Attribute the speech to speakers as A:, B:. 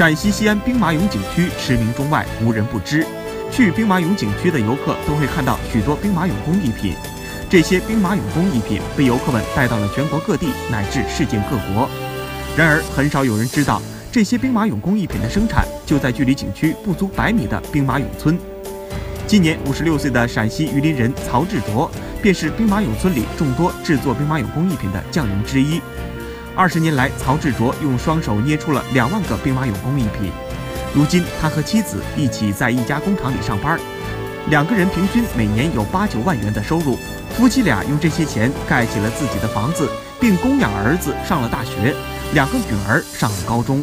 A: 陕西西安兵马俑景区驰名中外，无人不知。去兵马俑景区的游客都会看到许多兵马俑工艺品，这些兵马俑工艺品被游客们带到了全国各地乃至世界各国。然而，很少有人知道，这些兵马俑工艺品的生产就在距离景区不足百米的兵马俑村。今年五十六岁的陕西榆林人曹志卓，便是兵马俑村里众多制作兵马俑工艺品的匠人之一。二十年来，曹志卓用双手捏出了两万个兵马俑工艺品。如今，他和妻子一起在一家工厂里上班，两个人平均每年有八九万元的收入。夫妻俩用这些钱盖起了自己的房子，并供养儿子上了大学，两个女儿上了高中。